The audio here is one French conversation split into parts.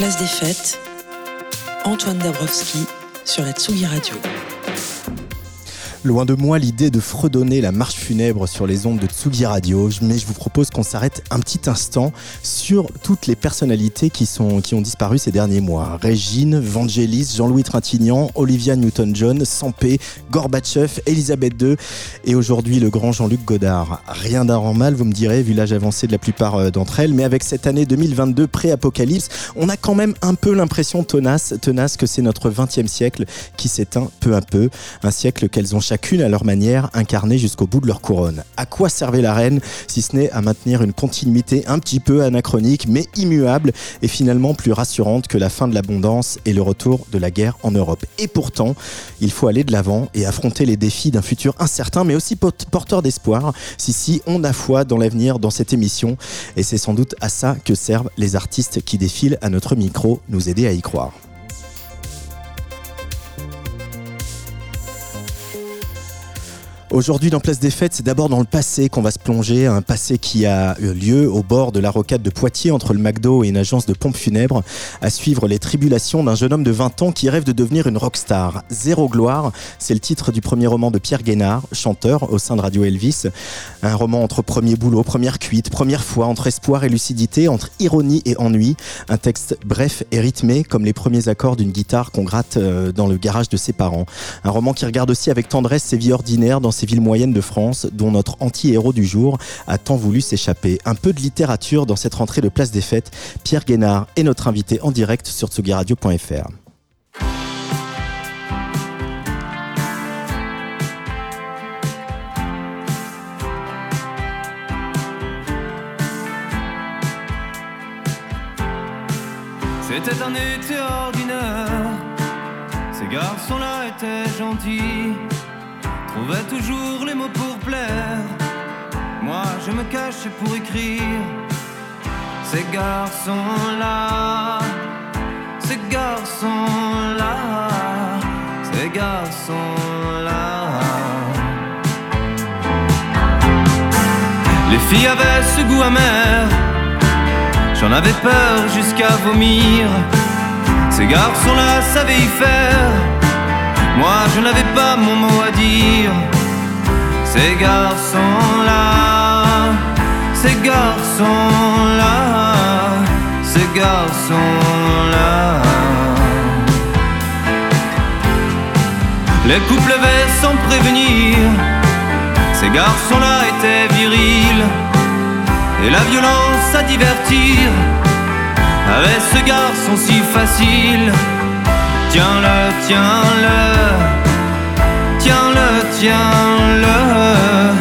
Place des Fêtes, Antoine Dabrowski sur la Tsugi Radio. Loin de moi l'idée de fredonner la marche funèbre sur les ondes de Tsugi Radio, mais je vous propose qu'on s'arrête un petit instant sur toutes les personnalités qui, sont, qui ont disparu ces derniers mois. Régine, Vangelis, Jean-Louis Trintignant, Olivia Newton-John, Sampé, Gorbatchev, Elisabeth II et aujourd'hui le grand Jean-Luc Godard. Rien mal, vous me direz, vu l'âge avancé de la plupart euh, d'entre elles, mais avec cette année 2022 pré-apocalypse, on a quand même un peu l'impression tenace, tenace que c'est notre 20e siècle qui s'éteint peu à peu, un siècle qu'elles ont chacune à leur manière incarnée jusqu'au bout de leur couronne. À quoi servait la reine si ce n'est à maintenir une continuité un petit peu anachronique mais immuable et finalement plus rassurante que la fin de l'abondance et le retour de la guerre en Europe. Et pourtant, il faut aller de l'avant et affronter les défis d'un futur incertain mais aussi porteur d'espoir. Si si, on a foi dans l'avenir dans cette émission et c'est sans doute à ça que servent les artistes qui défilent à notre micro, nous aider à y croire. Aujourd'hui, dans Place des Fêtes, c'est d'abord dans le passé qu'on va se plonger, un passé qui a eu lieu au bord de la rocade de Poitiers entre le McDo et une agence de pompes funèbres, à suivre les tribulations d'un jeune homme de 20 ans qui rêve de devenir une rockstar. Zéro gloire, c'est le titre du premier roman de Pierre Guénard, chanteur au sein de Radio Elvis. Un roman entre premier boulot, première cuite, première fois, entre espoir et lucidité, entre ironie et ennui. Un texte bref et rythmé comme les premiers accords d'une guitare qu'on gratte euh, dans le garage de ses parents. Un roman qui regarde aussi avec tendresse ses vies ordinaires dans ces villes moyennes de France dont notre anti-héros du jour a tant voulu s'échapper. Un peu de littérature dans cette rentrée de Place des Fêtes. Pierre Guénard est notre invité en direct sur tsugiradio.fr. C'était un été ordinaire, ces garçons-là étaient gentils trouvait toujours les mots pour plaire. Moi, je me cachais pour écrire. Ces garçons-là, ces garçons-là, ces garçons-là. Les filles avaient ce goût amer. J'en avais peur jusqu'à vomir. Ces garçons-là savaient y faire moi je n'avais pas mon mot à dire. Ces garçons-là, ces garçons-là, ces garçons-là. Les couples levaient sans prévenir. Ces garçons-là étaient virils. Et la violence à divertir avait ce garçon si facile. 讲了，讲了，讲了，讲了，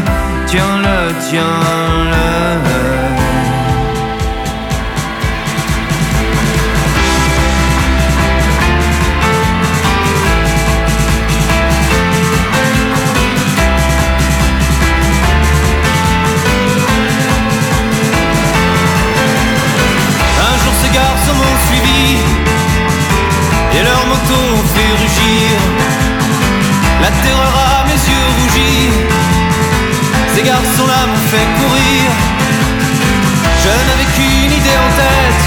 讲了，讲了。Moto fait rugir. La terreur à mes yeux rougis. Ces garçons-là m'ont fait courir. Je n'avais qu'une idée en tête.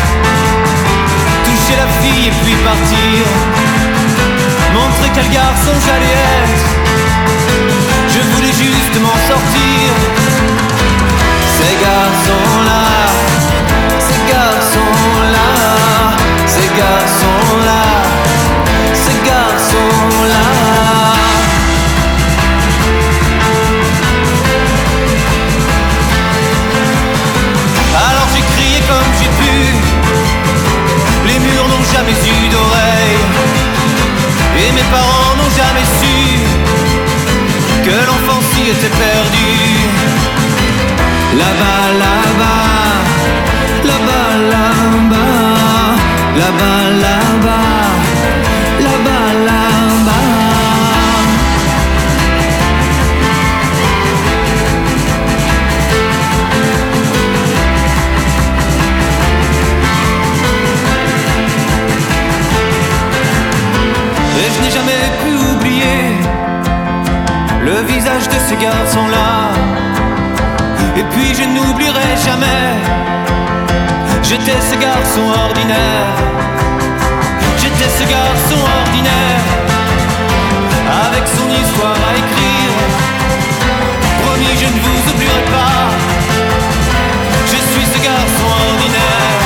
Toucher la fille et puis partir. Montrer quel garçon j'allais être. Je voulais juste m'en sortir. Ces garçons-là, jamais eu d'oreilles, et mes parents n'ont jamais su que l'enfant s'y était perdu. Là-bas, là-bas, là-bas, là-bas, là-bas, là-bas, j'étais garçon ordinaire ce garçon ordinaire, avec son histoire à écrire. Promis, je ne vous oublierai pas. Je suis ce garçon ordinaire.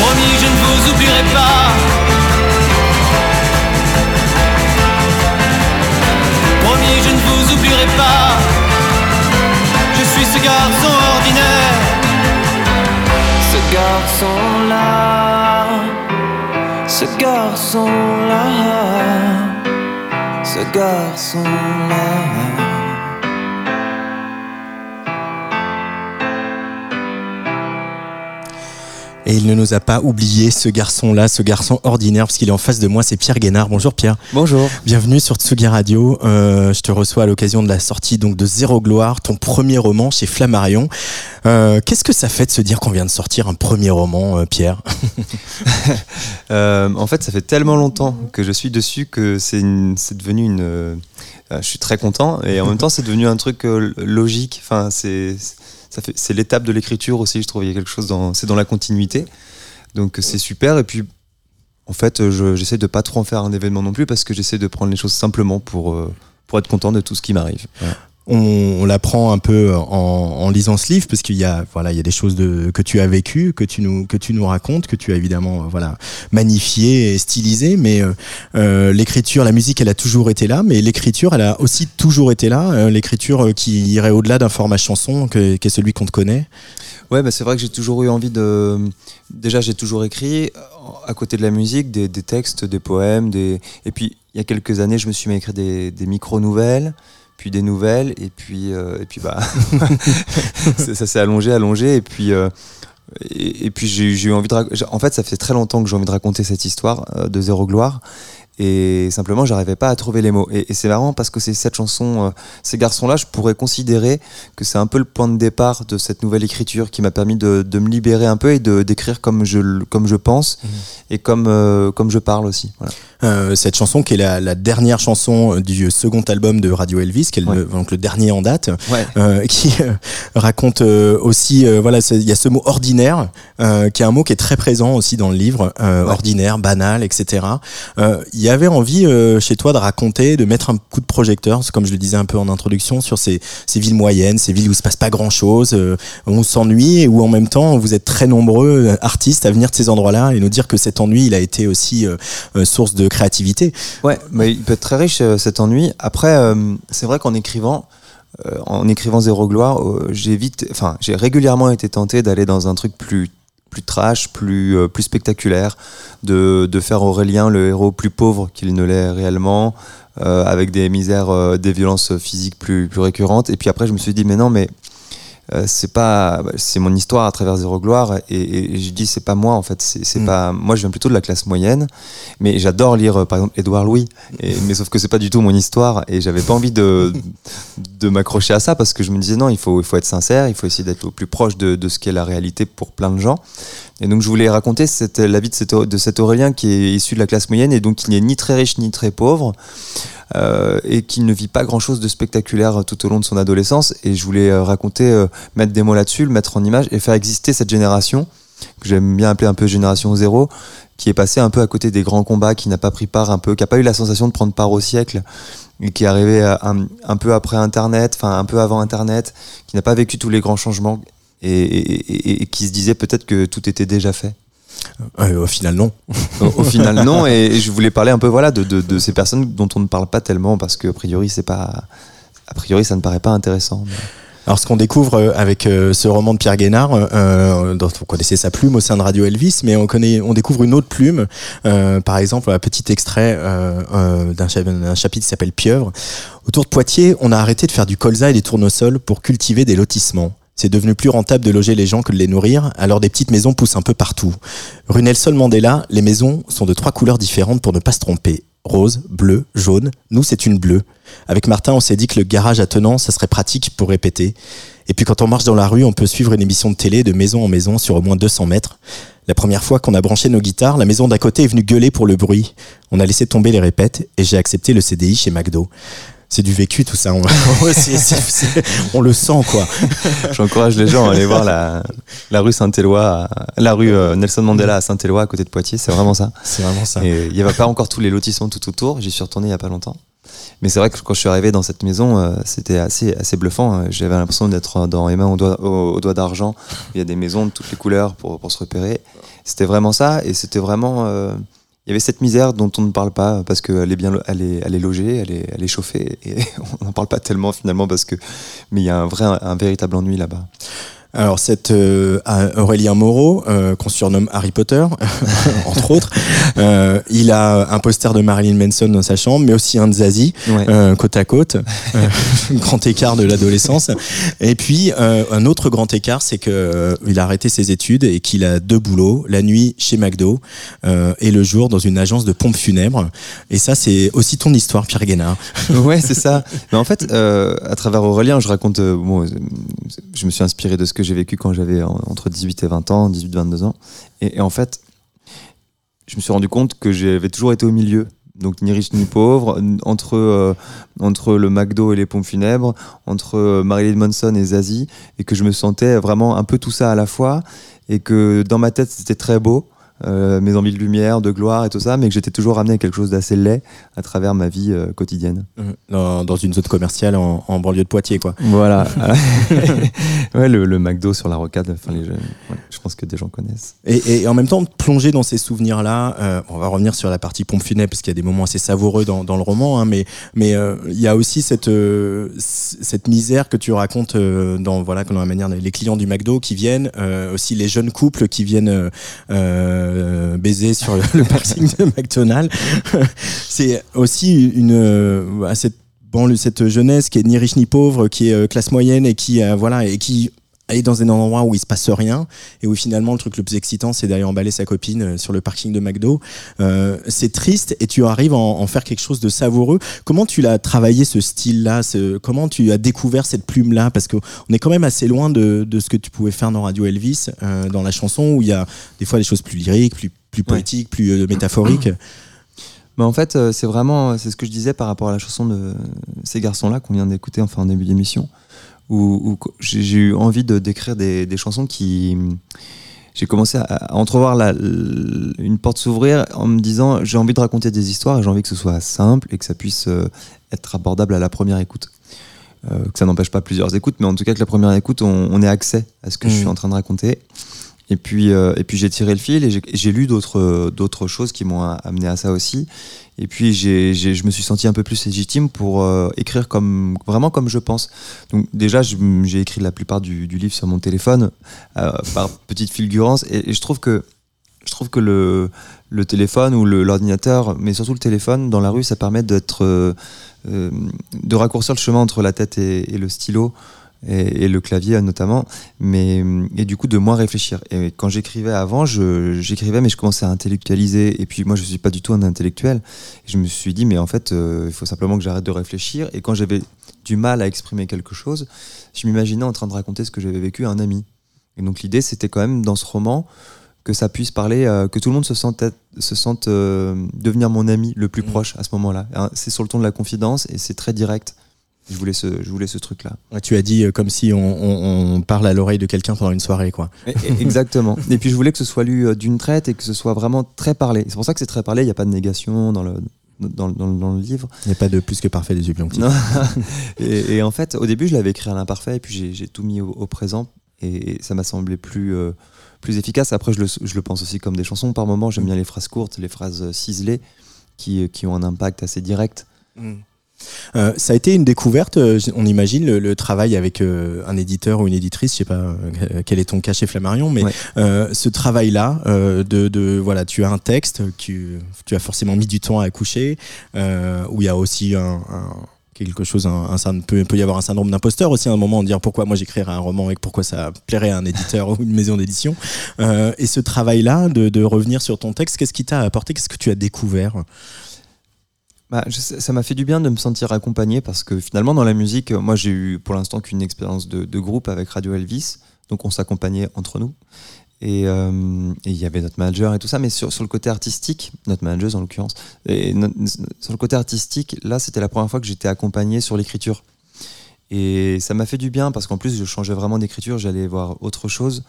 Promis, je ne vous oublierai pas. Promis, je ne vous oublierai pas. Je suis ce garçon ordinaire. Ce garçon-là. Ce garçon-là. Ce garçon-là. Et il ne nous a pas oublié ce garçon-là, ce garçon ordinaire, parce qu'il est en face de moi, c'est Pierre Guénard. Bonjour Pierre. Bonjour. Bienvenue sur Tsugi Radio. Euh, je te reçois à l'occasion de la sortie donc de Zéro Gloire, ton premier roman chez Flammarion. Euh, Qu'est-ce que ça fait de se dire qu'on vient de sortir un premier roman, euh, Pierre en fait, ça fait tellement longtemps que je suis dessus que c'est devenu une. je suis très content et en même temps, c'est devenu un truc logique. Enfin, c'est c'est l'étape de l'écriture aussi. Je trouve il y a quelque chose dans c'est dans la continuité. Donc c'est super et puis. En fait, je- j'essaie de pas trop en faire un événement non plus parce que j'essaie de prendre les choses simplement pour, euh, pour être content de tout ce qui m'arrive. On, on l'apprend un peu en, en lisant ce livre parce qu'il y a voilà il y a des choses de, que tu as vécues que tu nous que tu nous racontes que tu as évidemment euh, voilà magnifié et stylisé mais euh, euh, l'écriture la musique elle a toujours été là mais l'écriture elle a aussi toujours été là euh, l'écriture qui irait au-delà d'un format chanson que, qui est celui qu'on te connaît Ouais, bah c'est vrai que j'ai toujours eu envie de. Déjà, j'ai toujours écrit à côté de la musique des, des textes, des poèmes, des. Et puis, il y a quelques années, je me suis mis à écrire des, des micro-nouvelles, puis des nouvelles, et puis, euh, et puis bah, ça, s'est allongé, allongé, et puis. euh, et, et puis j'ai eu envie de en fait ça fait très longtemps que j'ai envie de raconter cette histoire euh, de Zéro Gloire et simplement j'arrivais pas à trouver les mots et, et c'est marrant parce que c'est cette chanson euh, ces garçons là je pourrais considérer que c'est un peu le point de départ de cette nouvelle écriture qui m'a permis de, de me libérer un peu et de d'écrire comme je comme je pense et comme euh, comme je parle aussi voilà. Euh, cette chanson qui est la, la dernière chanson du second album de Radio Elvis qui est le, donc le dernier en date ouais qui raconte aussi, voilà, il y a ce mot ordinaire, qui est un mot qui est très présent aussi dans le livre, Ouais. ordinaire, banal, etc. Il y avait envie euh, chez toi de raconter, de mettre un coup de projecteur, comme je le disais un peu en introduction, sur ces, villes moyennes, ces villes où se passe pas grand-chose, euh, où on s'ennuie et où en même temps vous êtes très nombreux euh, artistes à venir de ces endroits-là et nous dire que cet ennui, il a été aussi euh, euh, source de créativité. Ouais, mais il peut être très riche euh, cet ennui. Après, euh, c'est vrai qu'en écrivant, euh, en écrivant Zéro Gloire, euh, j'ai vite, enfin, j'ai régulièrement été tenté d'aller dans un truc plus plus trash, plus euh, plus spectaculaire, de, de faire Aurélien le héros plus pauvre qu'il ne l'est réellement, euh, avec des misères, euh, des violences physiques plus plus récurrentes. Et puis après, je me suis dit mais non, mais euh, c'est pas c'est mon histoire à travers Zéro Gloire et, et, je dis c'est pas moi en fait. C'est Mm. pas moi je viens plutôt de la classe moyenne mais j'adore lire euh, par exemple Édouard Louis et, mais sauf que c'est pas du tout mon histoire et j'avais pas envie de de m'accrocher à ça parce que je me disais non il faut il faut être sincère il faut essayer d'être au plus proche de, de ce qu'est la réalité pour plein de gens. Et donc je voulais raconter cette, la vie de cet, de cet Aurélien qui est issu de la classe moyenne et donc qui n'est ni très riche ni très pauvre euh, et qui ne vit pas grand chose de spectaculaire tout au long de son adolescence. Et je voulais euh, raconter, euh, mettre des mots là-dessus, le mettre en image et faire exister cette génération, que j'aime bien appeler un peu génération zéro, qui est passée un peu à côté des grands combats, qui n'a pas pris part un peu, qui n'a pas eu la sensation de prendre part au siècle, qui est arrivé à- un, peu après Internet, enfin un peu avant Internet, qui n'a pas vécu tous les grands changements. Et qui se disait peut-être que tout était déjà fait. Euh, au final, non. Au, final, non. Et, je voulais parler un peu voilà de, de, de ces personnes dont on ne parle pas tellement parce que a priori c'est pas, a priori ça ne paraît pas intéressant. mais- Alors, ce qu'on découvre euh, avec euh, ce roman de Pierre Guénard, euh, dont on connaissait sa plume au sein de Radio Elvis, mais on, connaît, on découvre une autre plume. Euh, par exemple, un petit extrait euh, euh, d'un chapitre qui s'appelle Pieuvre. Autour de Poitiers, on a arrêté de faire du colza et des tournesols pour cultiver des lotissements. C'est devenu plus rentable de loger les gens que de les nourrir, alors des petites maisons poussent un peu partout. Rue Nelson Mandela, les maisons sont de trois couleurs différentes pour ne pas se tromper. Rose, bleu, jaune. Nous, c'est une bleue. Avec Martin, on s'est dit que le garage attenant, ça serait pratique pour répéter. Et puis quand on marche dans la rue, on peut suivre une émission de télé de maison en maison sur au moins 200 mètres. La première fois qu'on a branché nos guitares, la maison d'à côté est venue gueuler pour le bruit. On a laissé tomber les répètes et j'ai accepté le CDI chez McDo. C'est du vécu tout ça. On, c'est- on le sent quoi. J'encourage les gens à aller voir la, la rue Saint-Éloi, la rue euh, Nelson Mandela à Saint-Éloi, à côté de Poitiers. C'est vraiment ça. C'est vraiment ça. Et il n'y avait pas encore tous les lotissements tout autour. J'y suis retourné il n'y a pas longtemps. Mais c'est vrai que quand je suis arrivé dans cette maison, euh, c'était assez, assez bluffant. J'avais l'impression d'être dans Emma au doigt, au, au doigt d'argent. Il y a des maisons de toutes les couleurs pour, pour se repérer. C'était vraiment ça. Et c'était vraiment. euh, il y avait cette misère dont on ne parle pas parce qu'elle est bien, logée, elle est, elle est chauffée et on n'en parle pas tellement finalement parce que, mais il y a un vrai, un véritable ennui là-bas. Alors cette euh, Aurélien Moreau, euh, qu'on surnomme Harry Potter, entre autres, euh, il a un poster de Marilyn Manson dans sa chambre, mais aussi un de Zazie, Ouais. côte à côte, grand écart de l'adolescence. Et puis un autre grand écart, c'est que euh, il a arrêté ses études et qu'il a deux boulots, la nuit chez McDo et le jour dans une agence de pompes funèbres. Et ça, c'est aussi ton histoire, Pierre Guénard. ouais, c'est ça. Mais en fait, à travers Aurélien, je raconte. bon, je me suis inspiré de ce que j'ai vécu quand j'avais en- entre 18 et 20 ans, 18-22 ans. Et, en fait, je me suis rendu compte que j'avais toujours été au milieu. Donc ni riche ni pauvre, entre, euh, entre le McDo et les pompes funèbres, entre euh, Marilyn Manson et Zazie, et que je me sentais vraiment un peu tout ça à la fois, et que dans ma tête c'était très beau, euh, mes envies de lumière, de gloire et tout ça, mais que j'étais toujours ramené à quelque chose d'assez laid à travers ma vie euh, quotidienne. Dans, dans une zone commerciale en, en banlieue de Poitiers, quoi. Voilà. ouais, le, le McDo sur la rocade, enfin, les, ouais, je pense que des gens connaissent. Et, et en même temps, plonger dans ces souvenirs-là, euh, on va revenir sur la partie pompe funèbre, parce qu'il y a des moments assez savoureux dans, dans le roman, hein, mais mais il y a aussi cette, cette misère que tu racontes dans, voilà, dans la manière, les clients du McDo qui viennent, aussi les jeunes couples qui viennent euh, baiser sur le, parking de McDonald's. C'est aussi une, euh, à cette cette jeunesse qui est ni riche ni pauvre, qui est euh, classe moyenne et qui, voilà, et qui est dans un endroit où il se passe rien et où finalement le truc le plus excitant c'est d'aller emballer sa copine euh, sur le parking de McDo. Euh, c'est triste et tu arrives à en, en faire quelque chose de savoureux. Comment tu l'as travaillé ce style-là ce- Comment tu as découvert cette plume-là? Parce qu'on est quand même assez loin de, de ce que tu pouvais faire dans Radio Elvis, euh, dans la chanson où il y a des fois des choses plus lyriques, plus, plus poétiques, plus euh, métaphoriques. Mais en fait, euh, c'est vraiment, c'est ce que je disais par rapport à la chanson de ces garçons-là qu'on vient d'écouter enfin en début d'émission, où, j'ai eu envie de d'écrire des, des chansons qui, j'ai commencé à, à entrevoir la, une porte s'ouvrir en me disant j'ai envie de raconter des histoires et j'ai envie que ce soit simple et que ça puisse euh, être abordable à la première écoute. Euh, que ça n'empêche pas plusieurs écoutes, mais en tout cas que la première écoute, on, on ait accès à ce que je suis en train de raconter. Et puis, euh, et puis j'ai tiré le fil et j'ai- lu d'autres choses qui m'ont amené à ça aussi. Et puis j'ai je me suis senti un peu plus légitime pour euh, écrire comme vraiment comme je pense. Donc déjà j'ai écrit la plupart du, livre sur mon téléphone euh, par petite fulgurance et, je trouve que je trouve que le, téléphone ou l'ordinateur, mais surtout le téléphone dans la rue, ça permet d'être euh, de raccourcir le chemin entre la tête et le stylo et, et le clavier notamment, mais et du coup de moins réfléchir. Et quand j'écrivais avant, j'écrivais mais je commençais à intellectualiser. Et puis moi je suis pas du tout un intellectuel. Et je me suis dit mais en fait euh, il faut simplement que j'arrête de réfléchir. Et quand j'avais du mal à exprimer quelque chose, je m'imaginais en train de raconter ce que j'avais vécu à un ami. Et donc l'idée c'était quand même dans ce roman que ça puisse parler, euh, que tout le monde se sente, se sente euh, devenir mon ami le plus Mhm. proche à ce moment-là. Hein, C'est sur le ton de la confidence et c'est très direct. Je voulais ce, je voulais ce truc-là. Ouais, Tu as dit euh, comme si on, on- on parle à l'oreille de quelqu'un pendant une soirée, quoi. Exactement. Et puis je voulais que ce soit lu euh, d'une traite et que ce soit vraiment très parlé. C'est pour ça que c'est très parlé. Il n'y a pas de négation dans le, dans, dans- dans le livre. Il n'y a pas de plus que parfait des. Non. et, et en fait, au début, je l'avais écrit à l'imparfait et puis j'ai- tout mis au, au présent et ça m'a semblé plus, euh, plus efficace. Après, je le, je le pense aussi comme des chansons. Par moments, j'aime bien les phrases courtes, les phrases ciselées qui, qui ont un impact assez direct. Euh, ça a été une découverte, euh, on imagine, le, le travail avec euh, un éditeur ou une éditrice, je sais pas euh, quel est ton cas chez Flammarion, mais Ouais. ce travail-là, de, de voilà, tu as un texte, que tu as forcément mis du temps à accoucher, où il y a aussi un, un- quelque chose, un, peut, peut y avoir un syndrome d'imposteur aussi à un moment, de dire pourquoi moi j'écrirais un roman et pourquoi ça plairait à un éditeur ou une maison d'édition. Euh, et ce travail-là, de, de revenir sur ton texte, qu'est-ce qui t'a apporté, qu'est-ce que tu as découvert? Bah, ça m'a fait du bien de me sentir accompagné parce que finalement dans la musique, moi j'ai eu pour l'instant qu'une expérience de, groupe avec Radio Elvis, donc on s'accompagnait entre nous. Et euh, et il y avait notre manager et tout ça, mais sur, le côté artistique, notre manager en l'occurrence, et sur le côté artistique, là c'était la première fois que j'étais accompagné sur l'écriture. Et ça m'a fait du bien parce qu'en plus je changeais vraiment d'écriture, j'allais voir autre chose.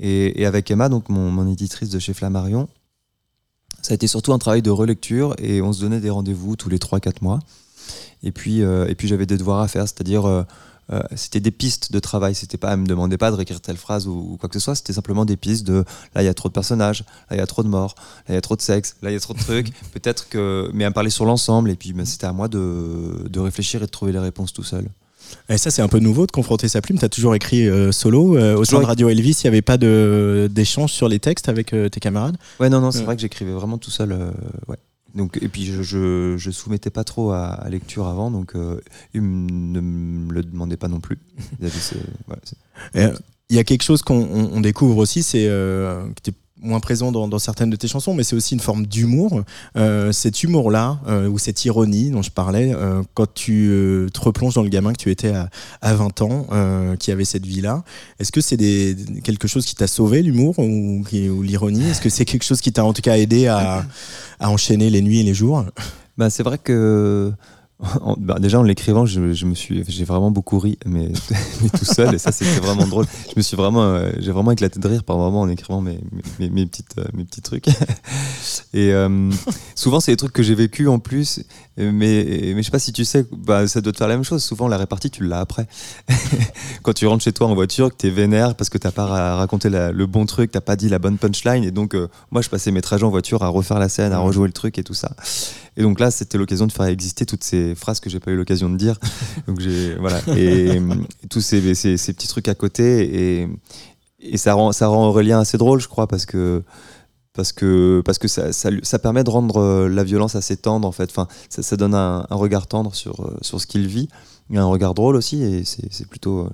Et, avec Emma, donc mon éditrice de chez Flammarion, ça a été surtout un travail de relecture et on se donnait des rendez-vous tous les 3-4 mois. Et puis, euh, et puis j'avais des devoirs à faire, c'est-à-dire euh, euh, c'était des pistes de travail. C'était pas, elle me demandait pas de réécrire telle phrase ou, ou quoi que ce soit. C'était simplement des pistes de là il y a trop de personnages, là il y a trop de morts, là il y a trop de sexe, là il y a trop de trucs. Peut-être que, mais elle me parlait sur l'ensemble et puis ben, c'était à moi de, de réfléchir et de trouver les réponses tout seul. Et ça, c'est un peu nouveau de confronter sa plume. Tu as toujours écrit euh, solo. Euh, au sein de Radio Elvis, il n'y avait pas d'échange sur les textes avec euh, tes camarades? Ouais, non, non, c'est vrai que j'écrivais vraiment tout seul. ouais. Donc, et puis je, je, je soumettais pas trop à, à lecture avant, donc il m- ne me le demandait pas non plus. Il y a quelque chose qu'on on- on découvre aussi, c'est que tu es moins présent dans, certaines de tes chansons, mais c'est aussi une forme d'humour. Euh, cet humour-là, euh, ou cette ironie dont je parlais, euh, quand tu te replonges dans le gamin que tu étais à, à 20 ans, qui avait cette vie-là, est-ce que c'est quelque chose qui t'a sauvé, l'humour, ou, l'ironie? Est-ce que c'est quelque chose qui t'a en tout cas aidé à, à enchaîner les nuits et les jours? Bah, c'est vrai que en- bah, déjà en l'écrivant, je, je me suis, j'ai vraiment beaucoup ri, mais, mais tout seul, et ça c'était vraiment drôle. Je me suis vraiment, euh, j'ai vraiment éclaté de rire par moment en écrivant mes, mes, mes petites, euh, mes petits trucs. Et euh, souvent c'est des trucs que j'ai vécu en plus, mais, mais je sais pas si tu sais, bah, ça doit te faire la même chose. Souvent la répartie tu l'as après. Quand tu rentres chez toi en voiture, que t'es vénère parce que t'as pas ra- raconté la- le bon truc, t'as pas dit la bonne punchline, et donc moi je passais mes trajets en voiture à refaire la scène, à rejouer le truc et tout ça. Et donc là, c'était l'occasion de faire exister toutes ces phrases que j'ai pas eu l'occasion de dire. Donc j'ai voilà et, tous ces, petits trucs à côté et, et ça rend ça rend Aurélien assez drôle, je crois, parce que parce que parce que ça, ça, permet de rendre euh, la violence assez tendre en fait. Enfin, ça, donne un, regard tendre sur euh, sur ce qu'il vit, et un regard drôle aussi et c'est plutôt euh,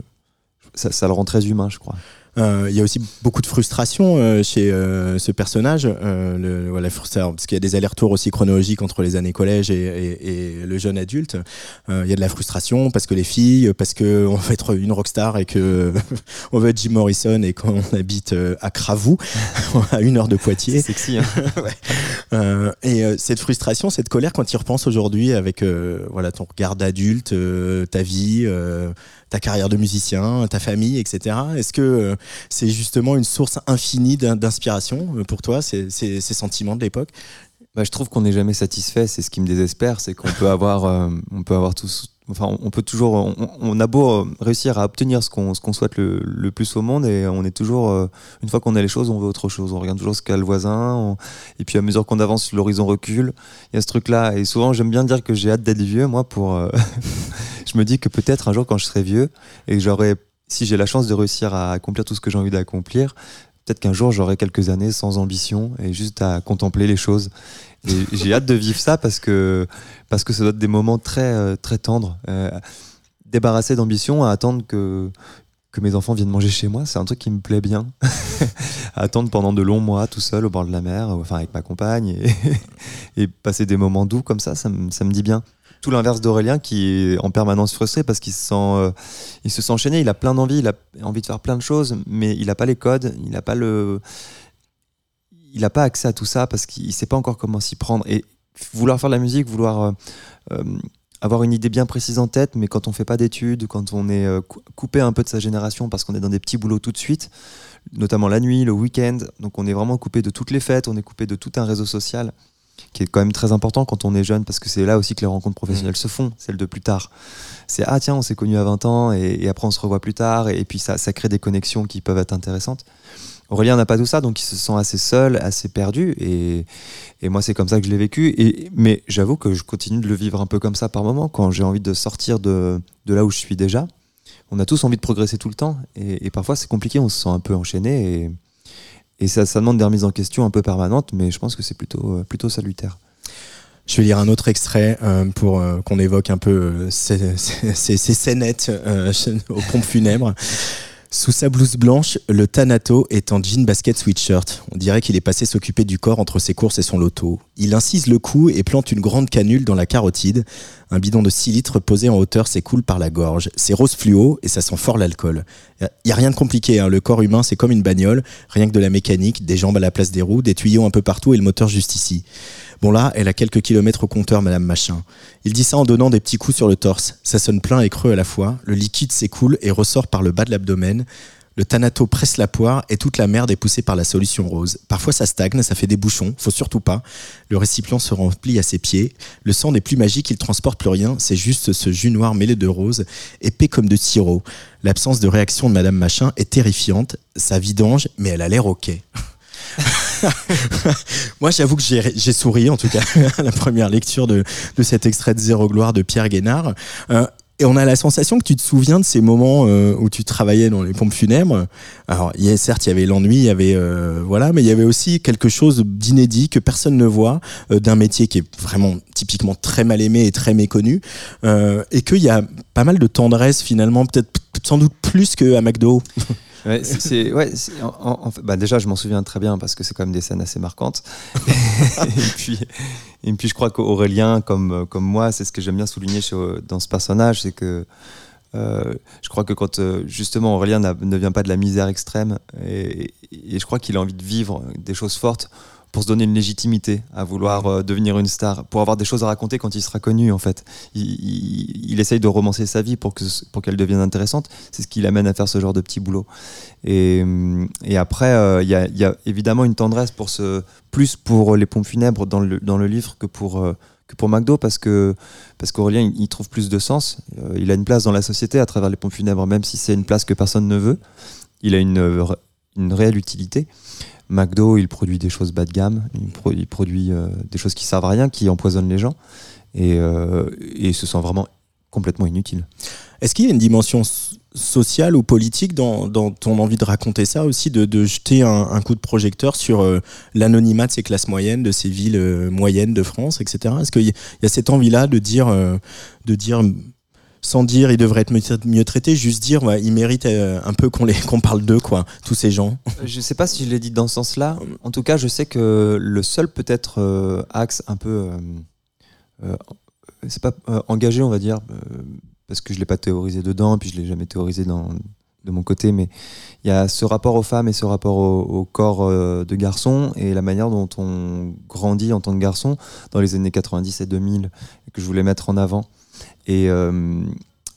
ça le rend très humain, je crois. Euh, Il y a aussi beaucoup de frustration euh, chez euh, ce personnage, euh, le, voilà, parce qu'il y a des allers-retours aussi chronologiques entre les années collège et, et- et le jeune adulte. Euh, Il y a de la frustration parce que les filles, parce que on veut être une rockstar et que on veut être Jim Morrison et qu'on habite à Cravou, à une heure de C'est Poitiers. sexy. Hein Euh, et euh, cette frustration, cette colère, quand tu y repenses aujourd'hui avec euh, voilà ton regard d'adulte, euh, ta vie, euh, ta carrière de musicien, ta famille, etc. Est-ce que euh, c'est justement une source infinie d'in- d'inspiration euh, pour toi, ces sentiments de l'époque? Bah, je trouve qu'on n'est jamais satisfait. C'est ce qui me désespère, c'est qu'on peut avoir, euh, on peut avoir tous, enfin, on- peut toujours, on, a beau euh, réussir à obtenir ce qu'on, qu'on souhaite le, le plus au monde, et on est toujours, euh, une fois qu'on a les choses, on veut autre chose. On regarde toujours ce qu'a le voisin, et puis à mesure qu'on avance, l'horizon recule. Il y a ce truc-là, et souvent j'aime bien dire que j'ai hâte d'être vieux, moi, pour, euh, je me dis que peut-être un jour quand je serai vieux et j'aurai, si j'ai la chance de réussir à accomplir tout ce que j'ai envie d'accomplir. Peut-être qu'un jour j'aurai quelques années sans ambition et juste à contempler les choses. J'ai hâte de vivre ça parce que, parce que ça doit être des moments très, euh, très tendres. Euh, débarrassé d'ambition, à attendre que, que mes enfants viennent manger chez moi, c'est un truc qui me plaît bien. attendre pendant de longs mois tout seul au bord de la mer, enfin avec ma compagne, et, et passer des moments doux comme ça, ça me, ça me dit bien. Tout l'inverse d'Aurélien qui est en permanence frustré parce qu'il se sent, euh, il se sent enchaîné, il a plein d'envie, il a envie de faire plein de choses, mais il n'a pas les codes, il n'a pas le, il n'a pas accès à tout ça parce qu'il sait pas encore comment s'y prendre. Et vouloir faire de la musique, vouloir euh, euh, avoir une idée bien précise en tête, mais quand on fait pas d'études, quand on est cou- coupé un peu de sa génération parce qu'on est dans des petits boulots tout de suite, notamment la nuit, le week-end, donc on est vraiment coupé de toutes les fêtes, on est coupé de tout un réseau social qui est quand même très important quand on est jeune parce que c'est là aussi que les rencontres professionnelles se font, celles de plus tard. C'est ah tiens, on s'est connus à 20 ans et, et après on se revoit plus tard et, et puis ça, ça crée des connexions qui peuvent être intéressantes. Aurélien n'a pas tout ça, donc il se sent assez seul, assez perdu. Et, et moi, c'est comme ça que je l'ai vécu. Et, mais j'avoue que je continue de le vivre un peu comme ça par moment, quand j'ai envie de sortir de, de là où je suis déjà. On a tous envie de progresser tout le temps. Et, et parfois, c'est compliqué, on se sent un peu enchaîné. Et, et ça, ça demande des remises en question un peu permanentes, mais je pense que c'est plutôt, euh, plutôt salutaire. Je vais lire un autre extrait euh, pour euh, qu'on évoque un peu euh, ces, ces, ces- scénettes euh, aux pompes funèbres. Sous sa blouse blanche, le Thanato est en jean basket sweatshirt. On dirait qu'il est passé s'occuper du corps entre ses courses et son loto. Il incise le cou et plante une grande canule dans la carotide. Un bidon de 6 litres posé en hauteur s'écoule par la gorge. C'est rose fluo et ça sent fort l'alcool. Y a rien de compliqué, hein. le corps humain c'est comme une bagnole, rien que de la mécanique, des jambes à la place des roues, des tuyaux un peu partout et le moteur juste ici. Bon là, elle a quelques kilomètres au compteur, Madame Machin. Il dit ça en donnant des petits coups sur le torse. Ça sonne plein et creux à la fois. Le liquide s'écoule et ressort par le bas de l'abdomen. Le Thanato presse la poire et toute la merde est poussée par la solution rose. Parfois ça stagne, ça fait des bouchons, faut surtout pas. Le récipient se remplit à ses pieds. Le sang n'est plus magique, il transporte plus rien, c'est juste ce jus noir mêlé de rose, épais comme de sirop. L'absence de réaction de Madame Machin est terrifiante. Ça vidange, mais elle a l'air ok. Moi, j'avoue que j'ai souri, en tout cas, à la première lecture de, de, cet extrait de Zéro Gloire de Pierre Guénard. Euh, et on a la sensation que tu te souviens de ces moments euh, où tu travaillais dans les pompes funèbres. Alors, y a, certes, il y avait l'ennui, il y avait euh, voilà, mais il y avait aussi quelque chose d'inédit que personne ne voit d'un métier qui est vraiment typiquement très mal aimé et très méconnu, et qu'il y a pas mal de tendresse finalement, peut-être sans doute plus qu'à McDo. Ouais, c'est, ouais, en, bah déjà, je m'en souviens très bien parce que c'est quand même des scènes assez marquantes. et, puis, et puis, je crois qu'Aurélien, comme, comme moi, c'est ce que j'aime bien souligner dans ce personnage, c'est que euh, je crois que quand euh, justement Aurélien ne vient pas de la misère extrême, et je crois qu'il a envie de vivre des choses fortes, pour se donner une légitimité à vouloir euh, devenir une star, pour avoir des choses à raconter quand il sera connu en fait. Il, essaye de romancer sa vie pour que pour qu'elle devienne intéressante. C'est ce qui l'amène à faire ce genre de petit boulot. Et, et après, euh, il y, a, évidemment une tendresse pour ce plus pour les pompes funèbres dans le, dans le livre que pour euh, que pour McDo parce que parce qu'Aurélien il, trouve plus de sens. il a une place dans la société à travers les pompes funèbres, même si c'est une place que personne ne veut. Il a une une réelle utilité. McDo, il produit des choses bas de gamme, il, produit euh, des choses qui servent à rien, qui empoisonnent les gens, et, euh, se sent vraiment complètement inutile. Est-ce qu'il y a une dimension sociale ou politique dans, ton envie de raconter ça aussi, de, jeter un, coup de projecteur sur euh, l'anonymat de ces classes moyennes, de ces villes moyennes de France, etc. Est-ce qu'il y, a cette envie-là de dire, de dire sans dire il devrait être mieux, traité, juste dire ouais, il mérite euh, un peu qu'on qu'on parle d'eux, quoi, tous ces gens. Je sais pas si je l'ai dit dans ce sens-là. En tout cas, je sais que le seul peut-être euh, axe un peu, euh, c'est pas engagé, on va dire, parce que je l'ai pas théorisé dedans, puis je l'ai jamais théorisé dans, de mon côté, mais il y a ce rapport aux femmes et ce rapport au, corps de garçon et la manière dont on grandit en tant que garçon dans les années 90 et 2000 que je voulais mettre en avant. Et euh,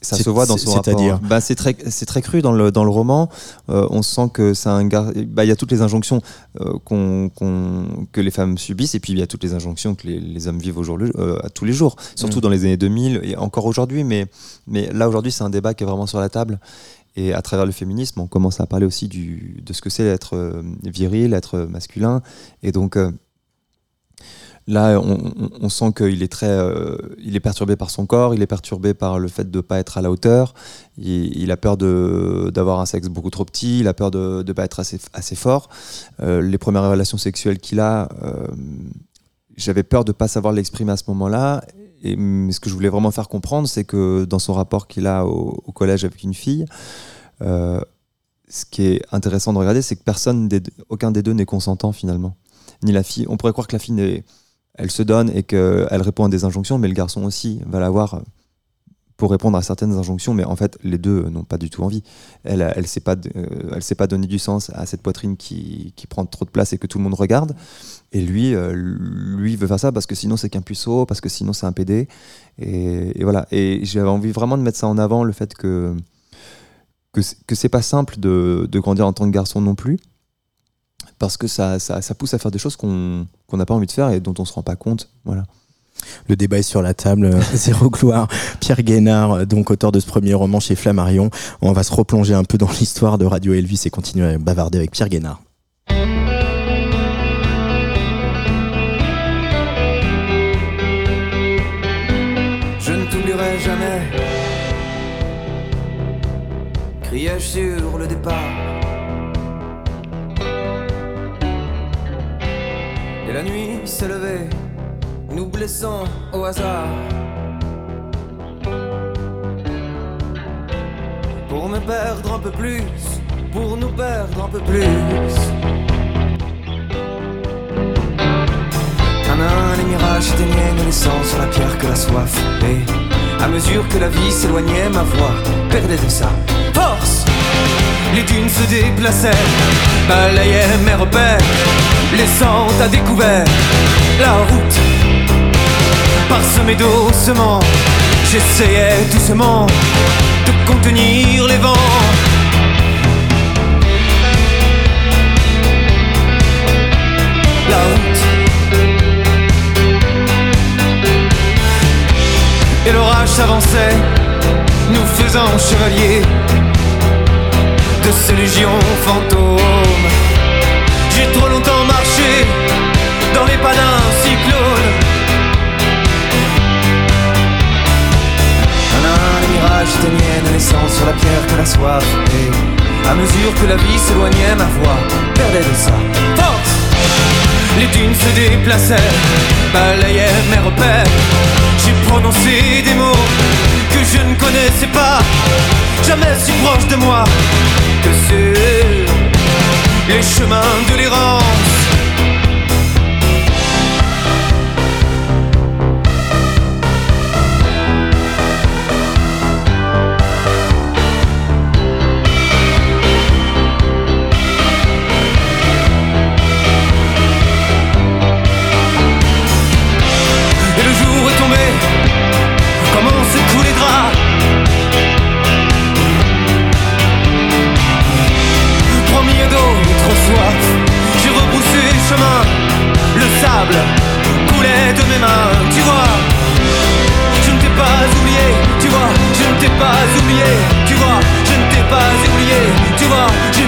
ça se voit dans son rapport. C'est-à-dire bah, C'est très, très cru dans le, dans le roman. Euh, on sent que c'est un gars. Bah, il y a toutes les injonctions euh, que les femmes subissent, et puis il y a toutes les injonctions que les, les hommes vivent au jour, à tous les jours, surtout mm. dans les années 2000 et encore aujourd'hui. Mais, mais là, aujourd'hui, c'est un débat qui est vraiment sur la table. Et à travers le féminisme, on commence à parler aussi du, de ce que c'est être viril, être masculin. Et donc, Là, on, sent qu'il est très, euh, il est perturbé par son corps, il est perturbé par le fait de ne pas être à la hauteur. Il, a peur d'avoir un sexe beaucoup trop petit, il a peur de ne pas être assez, assez fort. Euh, les premières relations sexuelles qu'il a, euh, j'avais peur de ne pas savoir l'exprimer à ce moment-là. Et ce que je voulais vraiment faire comprendre, c'est que dans son rapport qu'il a au, collège avec une fille, ce qui est intéressant de regarder, c'est que personne, aucun des deux n'est consentant finalement. Ni la fille. On pourrait croire que la fille n'est elle se donne et qu'elle répond à des injonctions, mais le garçon aussi va l'avoir pour répondre à certaines injonctions, mais en fait, les deux n'ont pas du tout envie. Elle ne elle s'est pas, euh, s'est pas donné du sens à cette poitrine qui, qui, prend trop de place et que tout le monde regarde. Et lui, euh, lui veut faire ça parce que sinon c'est qu'un puceau, parce que sinon c'est un PD. Et, voilà. Et j'avais envie vraiment de mettre ça en avant, le fait que que, que c'est pas simple de, de, grandir en tant que garçon non plus parce que ça, ça, pousse à faire des choses qu'on n'a pas envie de faire et dont on se rend pas compte. Voilà. Le débat est sur la table, zéro gloire. Pierre Guénard, donc auteur de ce premier roman chez Flammarion. On va se replonger un peu dans l'histoire de Radio Elvis et continuer à bavarder avec Pierre Guénard. Je ne t'oublierai jamais, criai-je sur le départ. La nuit s'est levée, nous blessant au hasard. Pour me perdre un peu plus pour nous perdre un peu plus. Un, les mirages s'éteignaient, ne laissant sur la pierre que la soif. Et à mesure que la vie s'éloignait, ma voix perdait de sa force. Les dunes se déplaçaient, balayaient mes repères, laissant à découvert la route. Parsemée doucement, j'essayais doucement de contenir les vents. La route. Et l'orage s'avançait, nous faisant chevaliers de ces légions fantômes. J'ai trop longtemps marché dans les pas d'un cyclone. Un, s'éteignaient, ne laissant sur la pierre que la soif. Et à mesure que la vie s'éloignait, ma voix perdait de sa force. Les dunes se déplaçaient, balayaient mes repères. J'ai prononcé des mots que je ne connaissais pas, jamais si proche de moi que sur les chemins de l'errance. Oublié,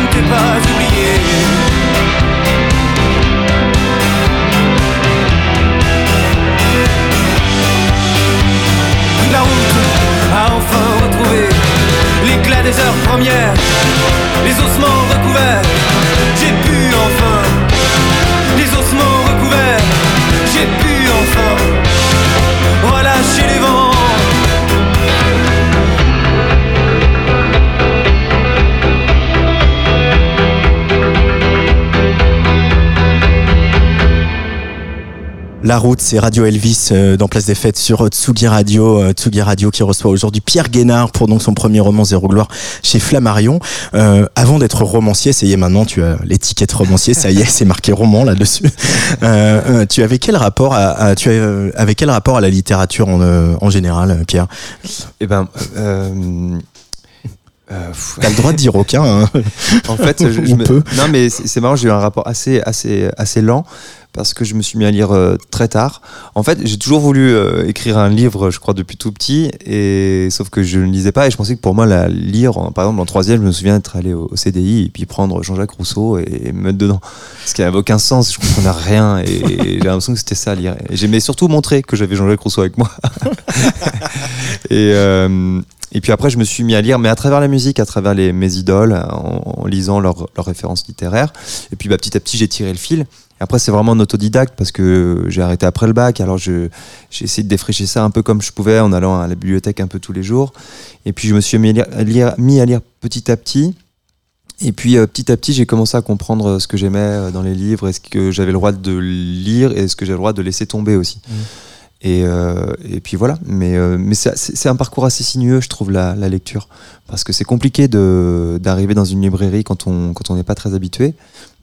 La route, c'est Radio Elvis euh, dans Place des Fêtes sur Tsugi Radio. euh, Tsugi Radio qui reçoit aujourd'hui Pierre Guénard pour donc son premier roman Zéro Gloire chez Flammarion. Euh, avant d'être romancier, ça y est maintenant, tu as l'étiquette romancier, ça y est, c'est marqué roman là-dessus. Tu avais quel rapport à, à- tu euh, avec quel rapport à la littérature en, en général, Pierre? Eh ben, euh, T'as le droit de dire aucun. hein. en fait, je, je me- non mais c'est c'est marrant, j'ai eu un rapport assez assez assez lent parce que je me suis mis à lire euh, très tard. En fait, j'ai toujours voulu euh, écrire un livre, je crois depuis tout petit, et sauf que je ne lisais pas et je pensais que pour moi la lire, en- par exemple en troisième, je me souviens d'être allé au, au CDI et puis prendre Jean-Jacques Rousseau et, et me mettre dedans, ce qui n'avait aucun sens. Je comprenais rien et, j'ai l'impression que c'était ça lire. J'aimais surtout montrer que j'avais Jean-Jacques Rousseau avec moi. et euh, et puis après, je me suis mis à lire, mais à travers la musique, à travers les, mes idoles, en, lisant leurs références littéraires. Et puis bah, petit à petit, j'ai tiré le fil. Et après, c'est vraiment en autodidacte parce que j'ai arrêté après le bac. Alors, j'ai essayé de défricher ça un peu comme je pouvais en allant à la bibliothèque un peu tous les jours. Et puis, je me suis mis à lire, petit à petit. Et puis, euh, petit à petit, j'ai commencé à comprendre ce que j'aimais euh, dans les livres et ce que j'avais le droit de lire et ce que j'avais le droit de laisser tomber aussi. Et, euh, et puis voilà, mais, euh, mais c'est un parcours assez sinueux, je trouve, la, la lecture. Parce que c'est compliqué d'arriver dans une librairie quand on quand on n'est pas très habitué,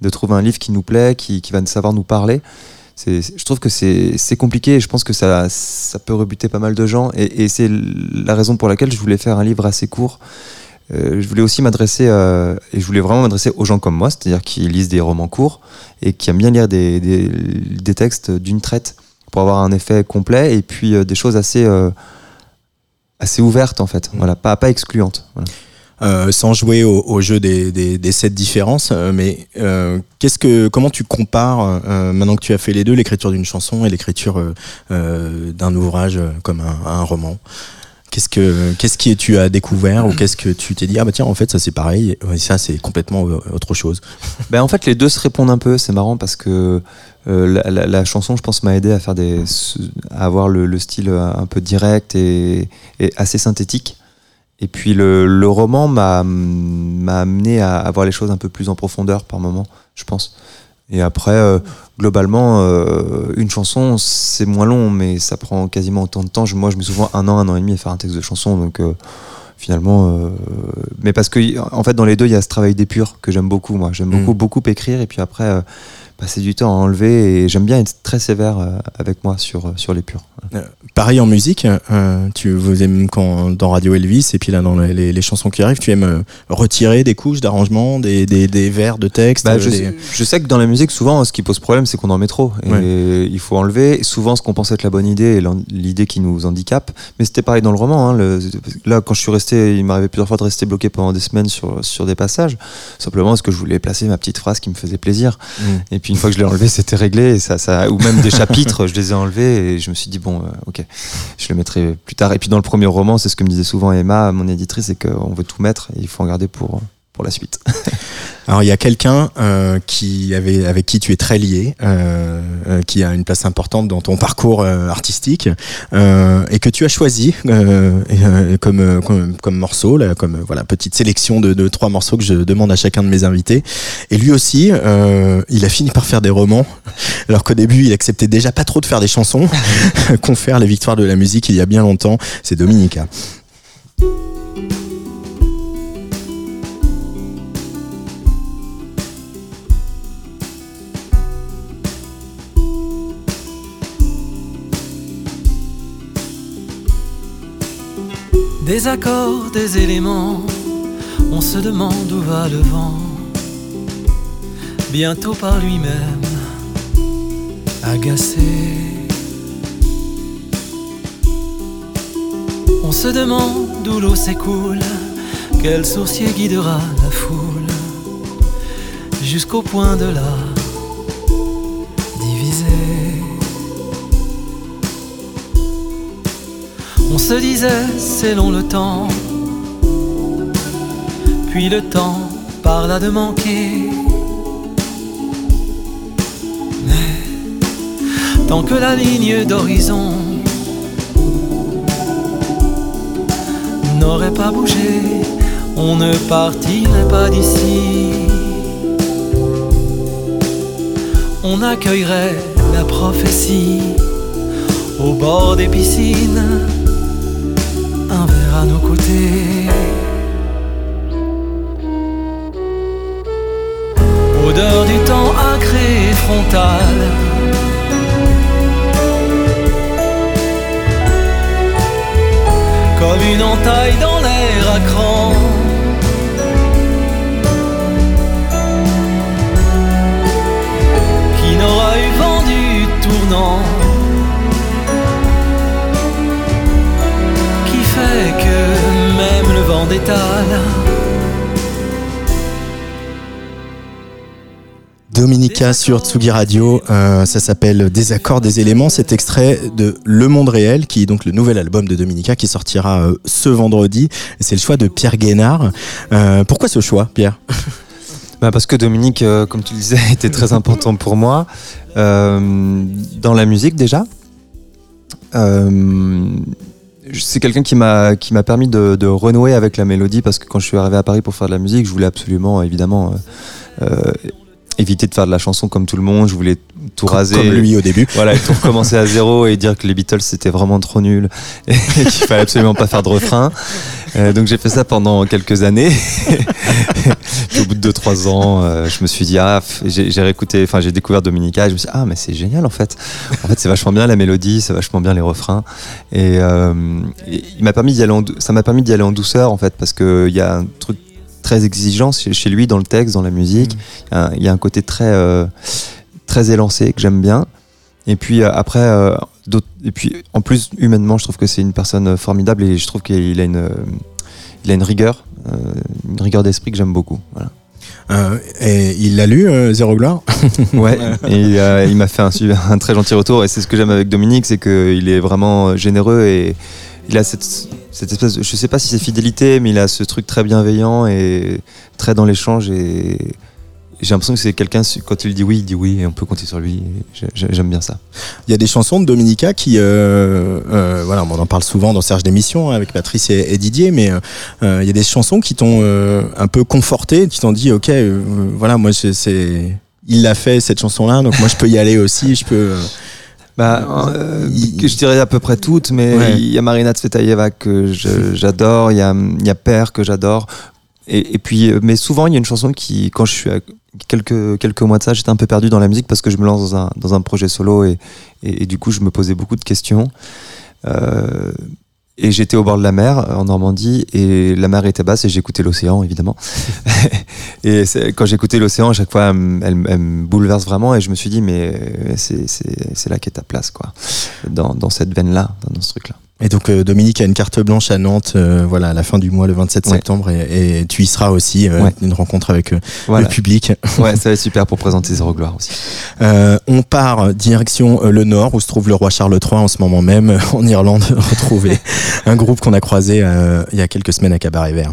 de trouver un livre qui nous plaît, qui, qui va savoir nous parler. Je trouve que c'est compliqué et je pense que ça, ça peut rebuter pas mal de gens. Et, c'est la raison pour laquelle je voulais faire un livre assez court. Euh, je voulais aussi m'adresser, et je voulais vraiment m'adresser aux gens comme moi, c'est-à-dire qui lisent des romans courts et qui aiment bien lire des, des textes d'une traite pour avoir un effet complet et puis euh, des choses assez euh, assez ouvertes en fait. Voilà. Pas pas excluantes. Voilà. Euh, sans jouer au, au jeu des, des, des sept différences, mais qu'est-ce que, comment tu compares, maintenant que tu as fait les deux, l'écriture d'une chanson et l'écriture d'un ouvrage comme un, un roman? Qu'est-ce que, qu'est-ce que tu as découvert ou qu'est-ce que tu t'es dit ah bah tiens en fait ça c'est pareil et ça c'est complètement autre chose? ben en fait les deux se répondent un peu. C'est marrant parce que la, la- la chanson je pense m'a aidé à faire des à avoir le, le style euh, un peu direct et, et assez synthétique Et puis le, le roman m'a m'a amené à, à voir les choses un peu plus en profondeur par moment, je pense. Et après, euh, globalement, euh, une chanson, c'est moins long, mais ça prend quasiment autant de temps. Moi, je mets souvent un an, un an et demi à faire un texte de chanson, donc euh, finalement. euh, mais parce que, en fait, dans les deux, il y a ce travail d'épure que j'aime beaucoup, moi. J'aime Mm. beaucoup, beaucoup écrire, et puis après, euh, passer du temps à enlever, et j'aime bien être très sévère euh, avec moi sur, euh, sur l'épure. Pareil en musique, euh, tu vous aimes quand dans Radio Elvis et puis là dans les, les- les chansons qui arrivent, tu aimes euh, retirer des couches d'arrangement, des, des, des vers de texte. Bah, euh, je, des- je sais que dans la musique, souvent, ce qui pose problème, c'est qu'on en met trop. Et Ouais. il faut enlever. Et souvent, ce qu'on pense être la bonne idée est l'en- l'idée qui nous handicape. Mais c'était pareil dans le roman. hein, le- là, quand je suis resté, il m'arrivait plusieurs fois de rester bloqué pendant des semaines sur, sur des passages. Simplement parce que je voulais placer ma petite phrase qui me faisait plaisir? Mm. Et puis, une fois que je l'ai enlevé, c'était réglé. Et ça, ça, ou même des chapitres, je les ai enlevés. Et je me suis dit, bon, euh, ok, je le mettrai plus tard. Et puis, dans le premier roman, c'est ce que me disait souvent Emma, mon éditrice, c'est qu'on veut tout mettre et il faut en garder pour, pour la suite. Alors il y a quelqu'un euh, qui avait avec qui tu es très lié, euh, euh, qui a une place importante dans ton parcours artistique et que tu as choisi comme, comme morceau, là, comme voilà petite sélection de, trois morceaux que je demande à chacun de mes invités. Et lui aussi, il a fini par faire des romans, alors qu'au début il acceptait déjà pas trop de faire des chansons. Confère les victoires de la musique il y a bien longtemps, c'est Dominica. Des accords, des éléments, on se demande où va le vent. Bientôt par lui-même, agacé. On se demande où l'eau s'écoule, quel sourcier guidera la foule, jusqu'au point de la On se disait c'est long le temps, puis le temps parla de manquer. Mais tant que la ligne d'horizon n'aurait pas bougé, on ne partirait pas d'ici. On accueillerait la prophétie au bord des piscines à nos côtés. Odeur du temps acré et frontal. Comme une entaille dans l'air à cran. Qui n'aura eu vent du tournant. Dominica sur Tsugi Radio, euh, ça s'appelle Des accords, des éléments. C'est extrait de Le Monde Réel, qui est donc le nouvel album de Dominica qui sortira euh, ce vendredi. C'est le choix de Pierre Guénard. Euh, pourquoi ce choix, Pierre? Bah parce que Dominique, euh, comme tu le disais, était très important pour moi euh, dans la musique déjà. C'est quelqu'un qui m'a qui m'a permis de, de renouer avec la mélodie parce que quand je suis arrivé à Paris pour faire de la musique, je voulais absolument évidemment euh, euh, éviter de faire de la chanson comme tout le monde. Je voulais tout raser. Comme lui au début. Voilà, tout recommencer à zéro et dire que les Beatles c'était vraiment trop nul et qu'il fallait absolument pas faire de refrain. Euh, donc j'ai fait ça pendant quelques années. Puis au bout de 2-3 ans, euh, je me suis dit ah, j'ai réécouté, enfin j'ai découvert Dominica et je me suis dit ah mais c'est génial en fait. En fait c'est vachement bien la mélodie, c'est vachement bien les refrains et, euh, et il m'a permis d'y aller, en ça m'a permis d'y aller en douceur en fait parce que il y a un truc très exigeant chez lui dans le texte, dans la musique. Il y a un- Il y, a un côté très euh, très élancé que j'aime bien. Et puis euh, après, euh, et puis en plus humainement, je trouve que c'est une personne euh, formidable et je trouve qu'il a une, il a une rigueur, euh, une rigueur d'esprit que j'aime beaucoup. Voilà. Euh, et il l'a lu, euh, Zéro Gloire Ouais. et euh, il m'a fait un très gentil retour. Et c'est ce que j'aime avec Dominique, c'est qu'il est vraiment généreux et il a cette, cette espèce, de, je sais pas si c'est fidélité, mais il a ce truc très bienveillant et très dans l'échange et j'ai l'impression que c'est quelqu'un, quand lui dis oui, il dit oui et on peut compter sur lui. J'aime bien ça. Il y a des chansons de Dominica qui, euh, euh, voilà, on en parle souvent dans Serge d'émission hein, avec Patrice et, Didier, mais euh, euh, il y a des chansons qui t'ont un peu conforté, qui t'ont dit, ok, voilà, moi c'est, il l'a fait cette chanson-là, donc moi je peux y aller aussi, je peux. Euh, Bah, euh, Il- que je dirais à peu près toutes, mais Ouais. il y a Marina Tsvetaeva que j'adore, il y a, il y a Père que j'adore. Et, et puis, euh, mais souvent, il y a une chanson qui, quand je suis à quelques, quelques mois de ça, j'étais un peu perdu dans la musique parce que je me lance dans un, dans un projet solo et, et, et du coup, je me posais beaucoup de questions. Euh, et j'étais au bord de la mer euh, en Normandie et la mer était basse et j'écoutais l'océan évidemment. et quand j'écoutais l'océan, à chaque fois, elle, me- bouleverse vraiment et je me suis dit, mais euh, c'est- là qu'est ta place, quoi. Dans, dans cette veine-là, dans ce truc-là. Et donc euh, Dominique a une carte blanche à Nantes, euh, voilà, à la fin du mois, le 27 Ouais. septembre, et, et tu y seras aussi, euh, Ouais. une rencontre avec euh, Voilà. le public. Ouais, ça va être super pour présenter Zéro Gloire aussi. On part direction le nord où se trouve le roi Charles III en ce moment même en Irlande retrouver un groupe qu'on a croisé il y a quelques semaines à Cabaret Vert.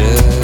Yeah.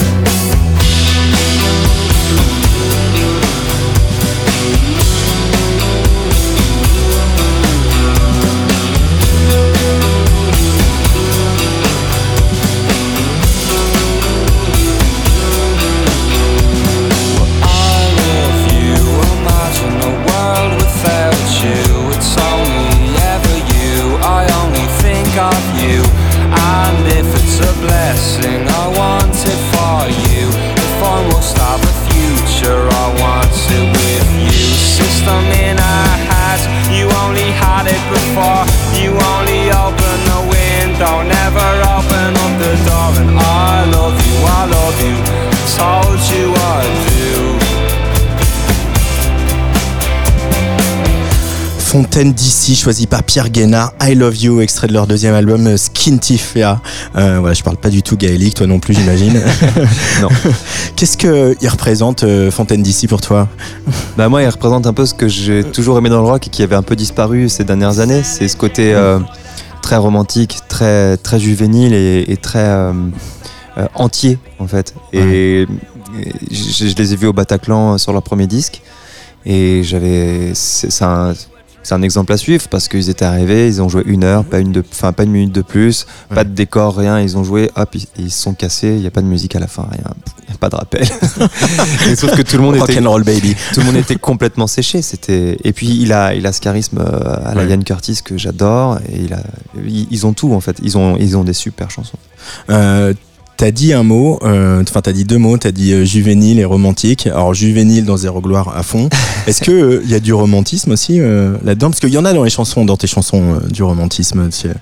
Fontaine d'ici, choisi par Pierre Guénard, I Love You, extrait de leur deuxième album euh, Skintifea. Euh, voilà, je parle pas du tout gaélique, toi non plus, j'imagine. Non. Qu'est-ce que il représente euh, Fontaine d'ici pour toi? Bah moi, il représente un peu ce que j'ai toujours aimé dans le rock et qui avait un peu disparu ces dernières années. C'est ce côté euh, très romantique, très très juvénile et, et très euh, euh, entier en fait. Et, et je, je les ai vus au Bataclan euh, sur leur premier disque et j'avais c'est c'est un c'est un exemple à suivre parce qu'ils étaient arrivés, ils ont joué une heure, pas une de, enfin pas une minute de plus, pas de décor, rien. Ils ont joué, hop, ils, ils se sont cassés. Il y a pas de musique à la fin, rien, pas de rappel. Sauf que tout le monde était Rock'n'roll baby. tout le monde était complètement séché. C'était et puis il a il a ce charisme euh, à la Ouais. Ian Curtis que j'adore et il a ils, ils ont tout en fait. Ils ont ils ont des super chansons. Euh, T'as dit un mot, euh, enfin t'as dit deux mots, t'as dit euh, juvénile et romantique. Alors juvénile dans Zéro Gloire à fond. Est-ce que il y a du romantisme aussi euh, là-dedans? Parce qu'il y en a dans les chansons, dans tes chansons, euh, du romantisme. tu sais.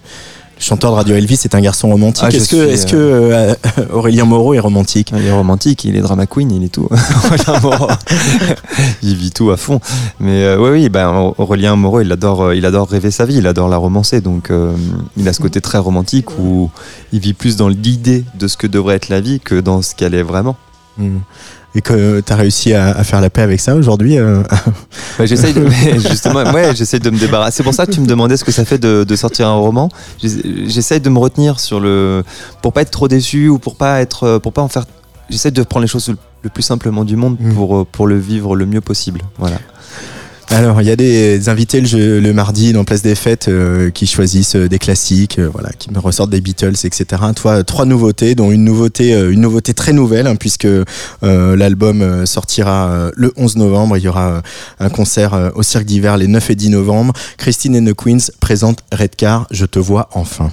Chanteur de Radio Elvis est un garçon romantique. Ah, est-ce que, que euh, Aurélien Moreau est romantique? Il est romantique, il est drama queen, il est tout. Aurélien Moreau. il vit tout à fond. Mais euh, oui oui ben Aurélien Moreau il adore euh, il adore rêver sa vie, il adore la romancer donc euh, il a ce côté très romantique où il vit plus dans l'idée de ce que devrait être la vie que dans ce qu'elle est vraiment. Hmm. Et que t'as réussi à, à faire la paix avec ça aujourd'hui euh, j'essaye de, justement, ouais, j'essaye de me débarrasser. C'est pour ça que tu me demandais ce que ça fait de, de sortir un roman. J'essa- J'essaye de me retenir sur le, pour pas être trop déçu ou pour pas être, pour pas en faire. J'essaye de prendre les choses le, le plus simplement du monde Mm. pour, euh, pour le vivre le mieux possible. Voilà. Alors, il y a des invités le, mardi dans Place des Fêtes euh, qui choisissent euh, des classiques, euh, voilà, qui me ressortent des Beatles, etc. Toi, trois nouveautés, dont une nouveauté, très nouvelle, hein, puisque l'album sortira le 11 novembre. Il y aura un concert au Cirque d'hiver les 9 et 10 novembre. Christine and the Queens présente Redcar, Je te vois enfin.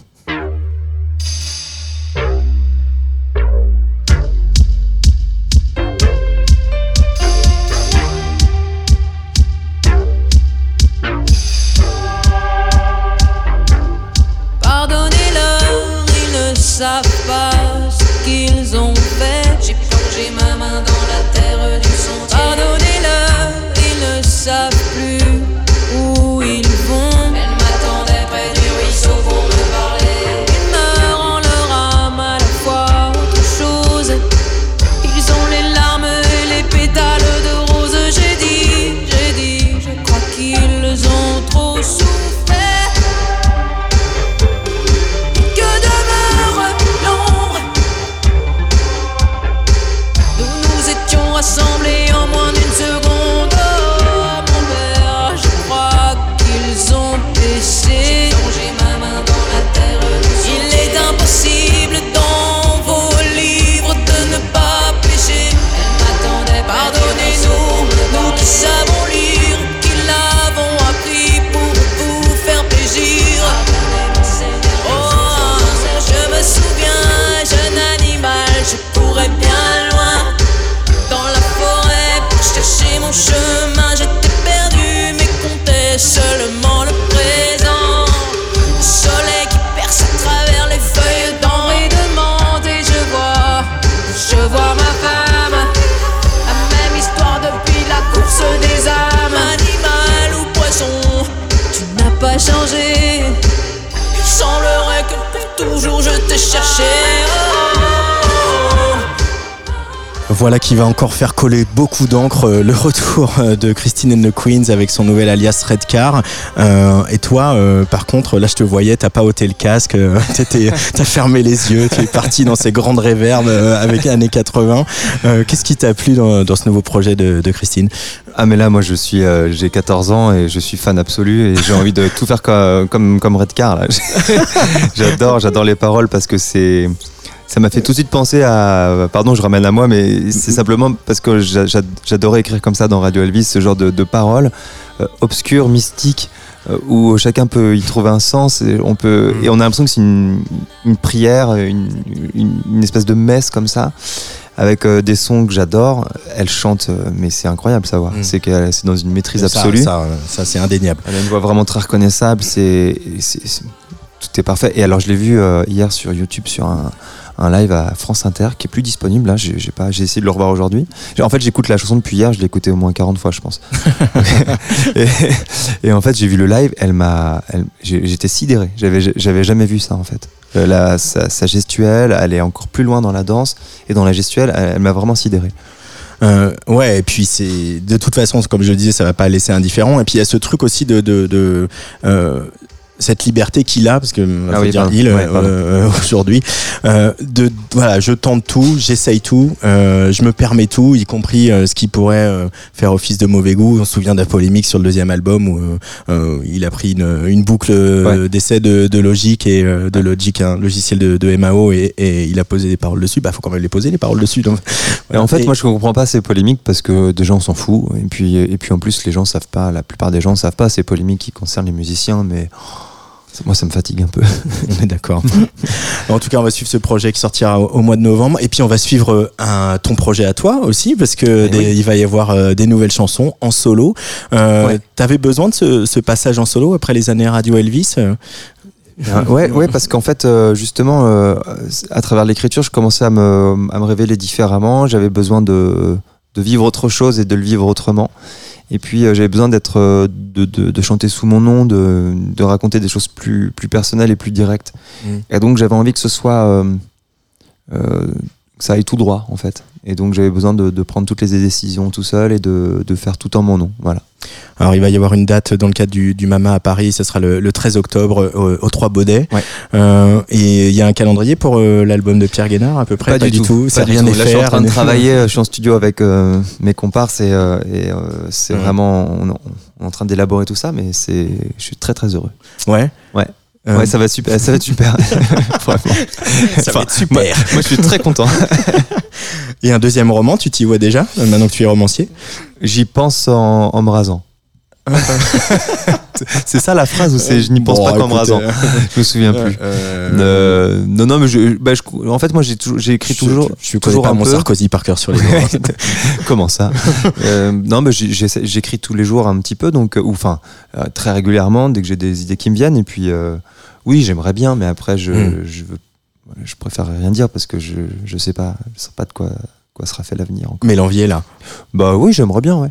Voilà qui va encore faire coller beaucoup d'encre euh, le retour euh, de Christine and the Queens avec son nouvel alias Redcar. Euh, et toi, par contre, là je te voyais, t'as pas ôté le casque, t'as fermé les yeux, tu es parti dans ces grandes réverbes avec années 80. Euh, Qu'est-ce qui t'a plu dans, ce nouveau projet de, Christine? Ah mais là moi je suis j'ai 14 ans et je suis fan absolu et j'ai envie de tout faire co- comme comme Redcar j'adore j'adore les paroles parce que c'est ça m'a fait tout de suite penser à pardon je ramène à moi mais c'est simplement parce que j'a- j'a- j'adorais écrire comme ça dans Radio Elvis ce genre de, de paroles euh, obscures mystiques euh, où chacun peut y trouver un sens et on peut et on a l'impression que c'est une, une prière une, une- une espèce de messe comme ça avec euh, des sons que j'adore. Elle chante, mais c'est incroyable à voir. Mm. C'est qu'elle c'est dans une maîtrise Ça, absolue. Ça, ça, c'est indéniable. Elle a une voix vraiment très reconnaissable. C'est, tout est parfait. Et alors, je l'ai vu euh, hier sur YouTube sur un, un live à France Inter qui est plus disponible. Là, j'ai, j'ai pas, j'ai essayé de le revoir aujourd'hui. En fait, j'écoute la chanson depuis hier. Je l'ai écoutée au moins 40 fois, je pense. et, et en fait, j'ai vu le live. Elle m'a, elle- j'étais sidéré. J'avais, j'avais jamais vu ça en fait. Euh, la- sa, sa gestuelle, elle est encore plus loin dans la danse et dans la gestuelle, elle, elle m'a vraiment sidéré. Euh, ouais, et puis c'est de toute façon, comme je le disais, ça va pas laisser indifférent. Et puis il y a ce truc aussi de, de, de euh, cette liberté qu'il a, parce que Ah va oui, dire pardon. il Ouais, pardon. euh, aujourd'hui, euh, de voilà, je tente tout, j'essaye tout, euh, je me permets tout, y compris euh, ce qui pourrait euh, faire office de mauvais goût. On se souvient de la polémique sur le deuxième album où euh, euh, il a pris une, une boucle euh, Ouais. d'essai de, de Logic et euh, de Logic, un logiciel de, de MAO, et, et il a posé des paroles dessus. Bah, faut quand même les poser les paroles dessus. Donc, en fait, Et- moi, je comprends pas ces polémiques parce que déjà, on s'en fout. Et puis, et puis, en plus, les gens savent pas, la plupart des gens savent pas ces polémiques qui concernent les musiciens, mais oh, moi, ça me fatigue un peu. On est d'accord. en tout cas, on va suivre ce projet qui sortira au, au mois de novembre. Et puis, on va suivre euh, un, ton projet à toi aussi, parce que Eh des- oui. il va y avoir euh, des nouvelles chansons en solo. Euh, Ouais. T'avais besoin de ce, ce passage en solo après les années Radio Elvis euh ouais, ouais, parce qu'en fait, justement, à travers l'écriture, je commençais à me, à me révéler différemment. J'avais besoin de, de vivre autre chose et de le vivre autrement. Et puis, euh, j'avais besoin d'être, euh, de, de, de chanter sous mon nom, de, de raconter des choses plus, plus personnelles et plus directes. Mm. Et donc, j'avais envie que ce soit, euh, euh, que ça aille tout droit en fait. Et donc j'avais besoin de, de prendre toutes les décisions tout seul et de, de faire tout en mon nom. Voilà. Alors, il va y avoir une date dans le cadre du, du Mama à Paris, ce sera le, le 13 octobre euh, au, au 3 Baudets. Ouais. Euh, et il y a un calendrier pour euh, l'album de Pierre Guénard à peu près? Pas, du tout. ça Pas du rien tout. n'est Là, je suis en fait, train de travailler. Je suis en studio avec euh, mes comparses et, euh, et, euh, c'est Ouais. vraiment on, on est en train d'élaborer tout ça, mais c'est je suis très très heureux. Ouais. Ouais. Euh, Ouais, ça va super, ça va être super. Vraiment. ça va être super. Moi, moi, je suis très content. Et un deuxième roman, tu t'y vois déjà, euh, maintenant que tu es romancier? J'y pense en, en me rasant. c'est ça la phrase ou c'est je n'y pense Bon, pas qu'en me écoute, rasant Je me souviens plus. euh, Euh, non, non, mais je, bah, je- en fait, moi, j'ai écrit je- toujours, Je, je toujours pas un mon peu. Sarkozy par cœur sur les doigts. Comment ça Euh, Non, mais j'écris tous les jours un petit peu, donc, ou enfin, très régulièrement, dès que j'ai des idées qui me viennent. Et puis, euh, oui, j'aimerais bien, mais après, je, Mm. je, veux, je préfère rien dire parce que je, je sais pas, je sais pas de quoi, quoi sera fait l'avenir. encore. Mais l'envie est là. Bah oui, j'aimerais bien, ouais.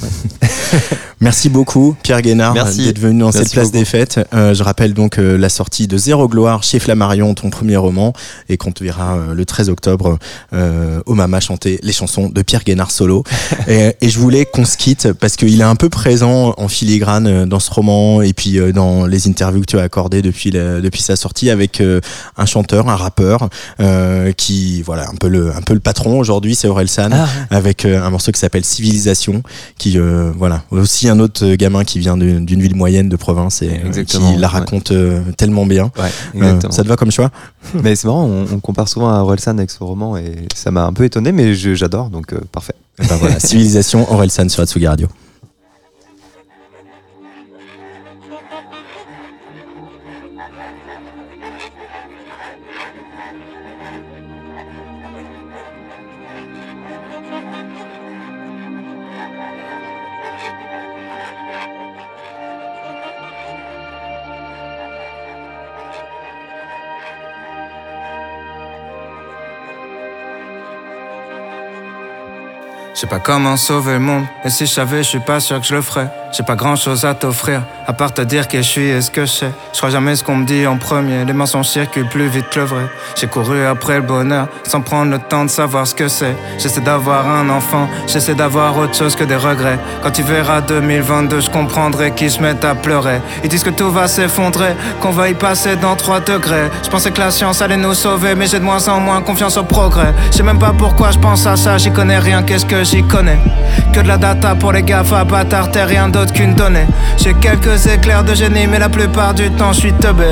Merci beaucoup Pierre Guénard d'être venu dans Merci cette place beaucoup. des fêtes. Euh, je rappelle donc euh, la sortie de Zéro Gloire chez Flammarion, ton premier roman, et qu'on te verra euh, le 13 octobre euh, au Mama chanter les chansons de Pierre Guénard solo. et, et je voulais qu'on se quitte parce qu'il est un peu présent en filigrane euh, dans ce roman et puis euh, dans les interviews que tu as accordées depuis, la- depuis sa sortie avec euh, un chanteur, un rappeur euh, qui voilà un peu le un peu le patron aujourd'hui, c'est Aurel San Ah, avec euh, un morceau qui s'appelle Civilisation, qui euh, voilà aussi un autre gamin qui vient d'une ville moyenne de province et euh, qui la ouais. raconte euh, tellement bien. ça te va comme choix? Mais c'est marrant, on, on compare souvent à Orelsan avec ce roman et ça m'a un peu étonné, mais j'adore, donc parfait. Ben voilà, Civilisation, Aurel San sur Atsugi Radio. Sais pas comment sauver le monde, et si je savais, je suis pas sûr que je le ferais. J'ai pas grand chose à t'offrir, à part te dire que je suis et ce que je sais. Je crois jamais ce qu'on me dit en premier, les mensonges circulent plus vite que le vrai. J'ai couru après le bonheur, sans prendre le temps de savoir ce que c'est. J'essaie d'avoir un enfant, j'essaie d'avoir autre chose que des regrets. Quand tu verras 2022, je comprendrai qu'ils se à pleurer. Ils disent que tout va s'effondrer, qu'on va y passer dans 3 degrés. Je pensais que la science allait nous sauver, mais j'ai de moins en moins confiance au progrès. Je sais même pas pourquoi je pense à ça, j'y connais rien, qu'est-ce que j'y connais? Que de la data pour les GAFA, bâtard, t'es rien qu'une donnée. J'ai quelques éclairs de génie, mais la plupart du temps je suis teubé.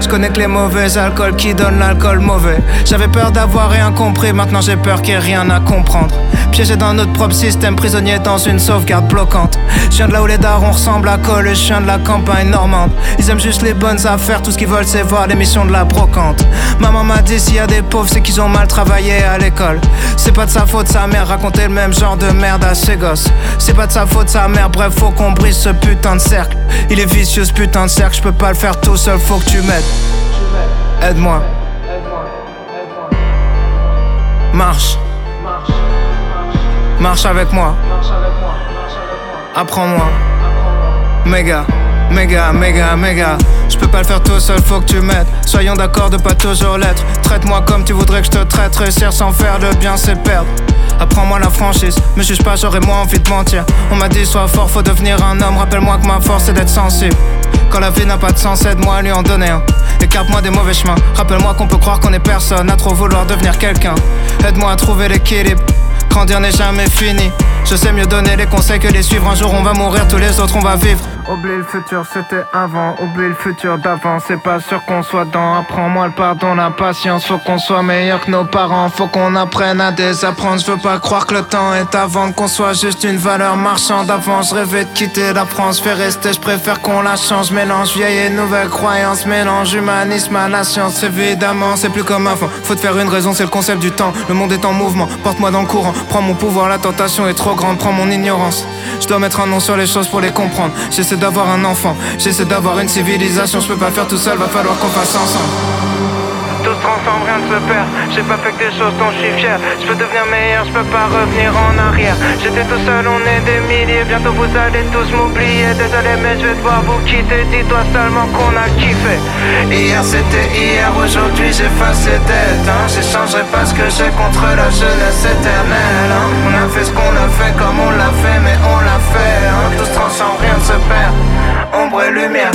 Je connais que les mauvais alcools qui donnent l'alcool mauvais. J'avais peur d'avoir rien compris, maintenant j'ai peur qu'il y ait rien à comprendre. Piégé dans notre propre système, prisonnier dans une sauvegarde bloquante. Je viens de là où les darons ressemblent à Cole, je viens de la campagne normande. Ils aiment juste les bonnes affaires, tout ce qu'ils veulent c'est voir l'émission de la brocante. Maman m'a dit s'il y a des pauvres, c'est qu'ils ont mal travaillé à l'école. C'est pas de sa faute, sa mère racontait le même genre de merde à ses gosses. C'est pas de sa faute, sa mère, bref, faut qu'on brise ce putain de cercle. Il est vicieux ce putain de cercle, je peux pas le faire tout seul, faut que tu m'aides. Aide-moi. Marche. Marche avec moi. Apprends-moi. Méga, méga, méga, méga. Je peux pas le faire tout seul, faut que tu m'aides. Soyons d'accord de pas toujours l'être. Traite-moi comme tu voudrais que je te traite. Réussir sans faire le bien, c'est perdre. Apprends-moi la franchise, me juge pas, j'aurais moins envie de mentir. On m'a dit sois fort, faut devenir un homme. Rappelle-moi que ma force c'est d'être sensible. Quand la vie n'a pas de sens, aide-moi à lui en donner un. Écarte-moi des mauvais chemins. Rappelle-moi qu'on peut croire qu'on est personne à trop vouloir devenir quelqu'un. Aide-moi à trouver l'équilibre. Grandir n'est jamais fini. Je sais mieux donner les conseils que les suivre. Un jour on va mourir, tous les autres on va vivre. Oublie le futur, c'était avant. Oublie le futur d'avant. C'est pas sûr qu'on soit dans. Apprends-moi le pardon, la patience. Faut qu'on soit meilleur que nos parents. Faut qu'on apprenne à désapprendre. Je veux pas croire que le temps est avant. Qu'on soit juste une valeur marchande. Avant, je rêvais de quitter la France. Fais rester, je préfère qu'on la change. Mélange vieille et nouvelle croyance. Mélange humanisme à la science. Évidemment, c'est plus comme avant. Faut te faire une raison, c'est le concept du temps. Le monde est en mouvement. Porte-moi dans le courant. Prends mon pouvoir, la tentation est trop grande. Prends mon ignorance. Je dois mettre un nom sur les choses pour les comprendre. J'essaie d'avoir un enfant. J'essaie d'avoir une civilisation. Je peux pas faire tout seul, va falloir qu'on fasse ensemble. Transforme, rien ne se perd. J'ai pas fait que des choses dont je suis fier. Je peux devenir meilleur, je peux pas revenir en arrière. J'étais tout seul, on est des milliers. Bientôt vous allez tous m'oublier. Désolé, mais je vais devoir vous quitter. Dis-toi seulement qu'on a kiffé. Hier c'était hier, aujourd'hui j'efface les dettes. Hein. J'échangerai pas ce que j'ai contre la jeunesse éternelle. hein. On a fait ce qu'on a fait comme on l'a fait, mais on l'a fait. Hein. Tout se rien ne se perd. Ombre et lumière.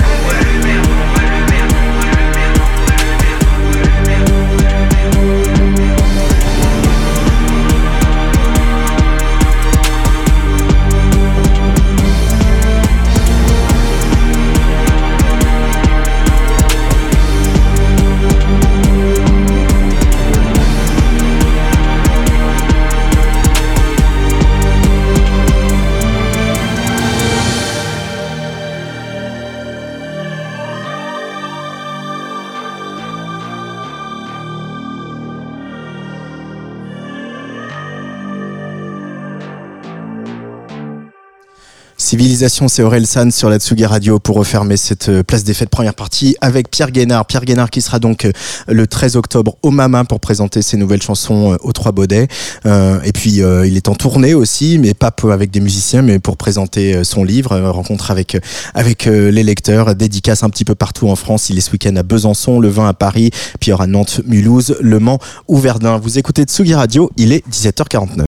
Civilisation, c'est Aurel San sur la Tsugi Radio pour refermer cette euh, place des fêtes première partie avec Pierre Guénard. Pierre Guénard qui sera donc euh, le 13 octobre au Mama pour présenter ses nouvelles chansons euh, aux Trois Baudets. Euh, et puis euh, il est en tournée aussi, mais pas avec des musiciens, mais pour présenter son livre, rencontre avec avec les lecteurs, dédicace un petit peu partout en France. Il est ce week-end à Besançon, le 20 à Paris, puis il y aura Nantes, Mulhouse, Le Mans ou Verdun. Vous écoutez Tsugi Radio, il est 17h49.